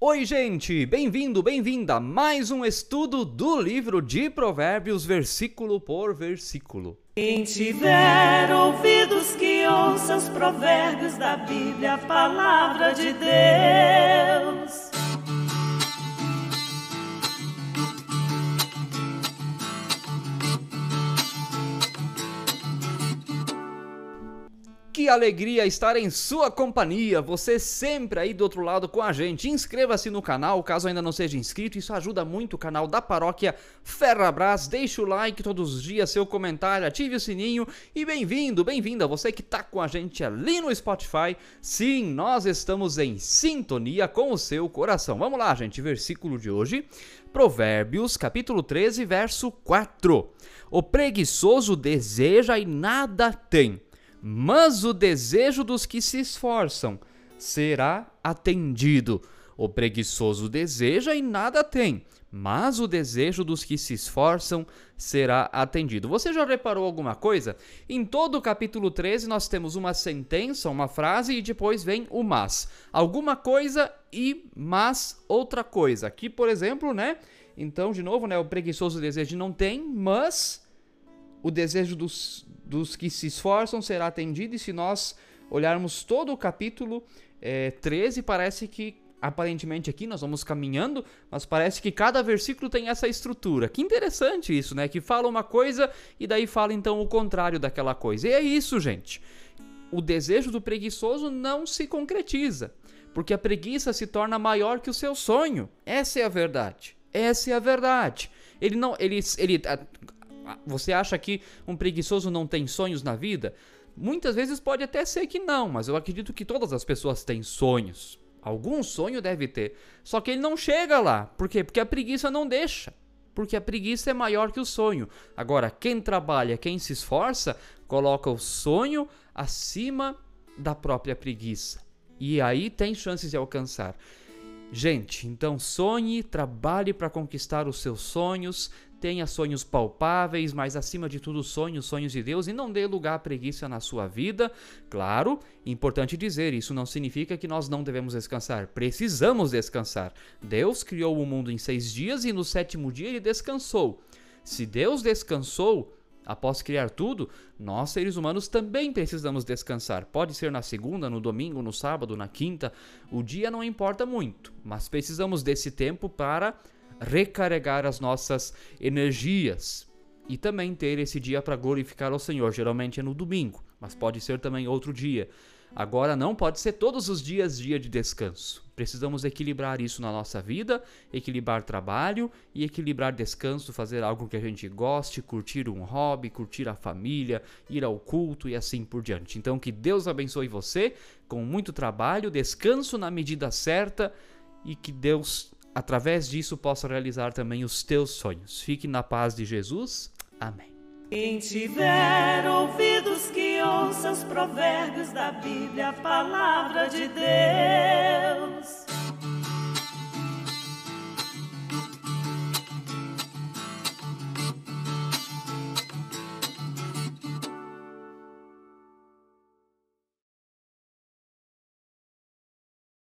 Oi, gente! Bem-vindo, bem-vinda a mais um estudo do livro de Provérbios, versículo por versículo. Quem tiver ouvidos que ouça os provérbios da Bíblia, a palavra de Deus. Que alegria estar em sua companhia, você sempre aí do outro lado com a gente. Inscreva-se no canal, caso ainda não seja inscrito, isso ajuda muito o canal da paróquia Ferrabras. Deixe o like todos os dias, seu comentário, ative o sininho e bem-vindo, bem-vinda você que está com a gente ali no Spotify. Sim, nós estamos em sintonia com o seu coração. Vamos lá, gente, versículo de hoje, Provérbios, capítulo 13, verso 4. O preguiçoso deseja e nada tem mas o desejo dos que se esforçam será atendido. O preguiçoso deseja e nada tem, mas o desejo dos que se esforçam será atendido. Você já reparou alguma coisa? Em todo o capítulo 13 nós temos uma sentença, uma frase e depois vem o mas. Alguma coisa e mas outra coisa. Aqui, por exemplo, né? Então, de novo, né, o preguiçoso desejo não tem, mas o desejo dos, dos que se esforçam será atendido, e se nós olharmos todo o capítulo é, 13, parece que aparentemente aqui nós vamos caminhando, mas parece que cada versículo tem essa estrutura. Que interessante isso, né? Que fala uma coisa e daí fala então o contrário daquela coisa. E é isso, gente. O desejo do preguiçoso não se concretiza, porque a preguiça se torna maior que o seu sonho. Essa é a verdade. Essa é a verdade. Ele não, ele, ele você acha que um preguiçoso não tem sonhos na vida? Muitas vezes pode até ser que não, mas eu acredito que todas as pessoas têm sonhos. Algum sonho deve ter. Só que ele não chega lá. Por quê? Porque a preguiça não deixa. Porque a preguiça é maior que o sonho. Agora, quem trabalha, quem se esforça, coloca o sonho acima da própria preguiça. E aí tem chances de alcançar. Gente, então sonhe, trabalhe para conquistar os seus sonhos, tenha sonhos palpáveis, mas acima de tudo sonhos, sonhos de Deus e não dê lugar à preguiça na sua vida. Claro, importante dizer, isso não significa que nós não devemos descansar. Precisamos descansar. Deus criou o mundo em seis dias e no sétimo dia ele descansou. Se Deus descansou, Após criar tudo, nós seres humanos também precisamos descansar. Pode ser na segunda, no domingo, no sábado, na quinta. O dia não importa muito, mas precisamos desse tempo para recarregar as nossas energias e também ter esse dia para glorificar ao Senhor. Geralmente é no domingo, mas pode ser também outro dia. Agora não pode ser todos os dias dia de descanso. Precisamos equilibrar isso na nossa vida, equilibrar trabalho e equilibrar descanso, fazer algo que a gente goste, curtir um hobby, curtir a família, ir ao culto e assim por diante. Então que Deus abençoe você com muito trabalho, descanso na medida certa e que Deus através disso possa realizar também os teus sonhos. Fique na paz de Jesus. Amém. Quem tiver ouvidos que ouça os provérbios da Bíblia, a palavra de Deus.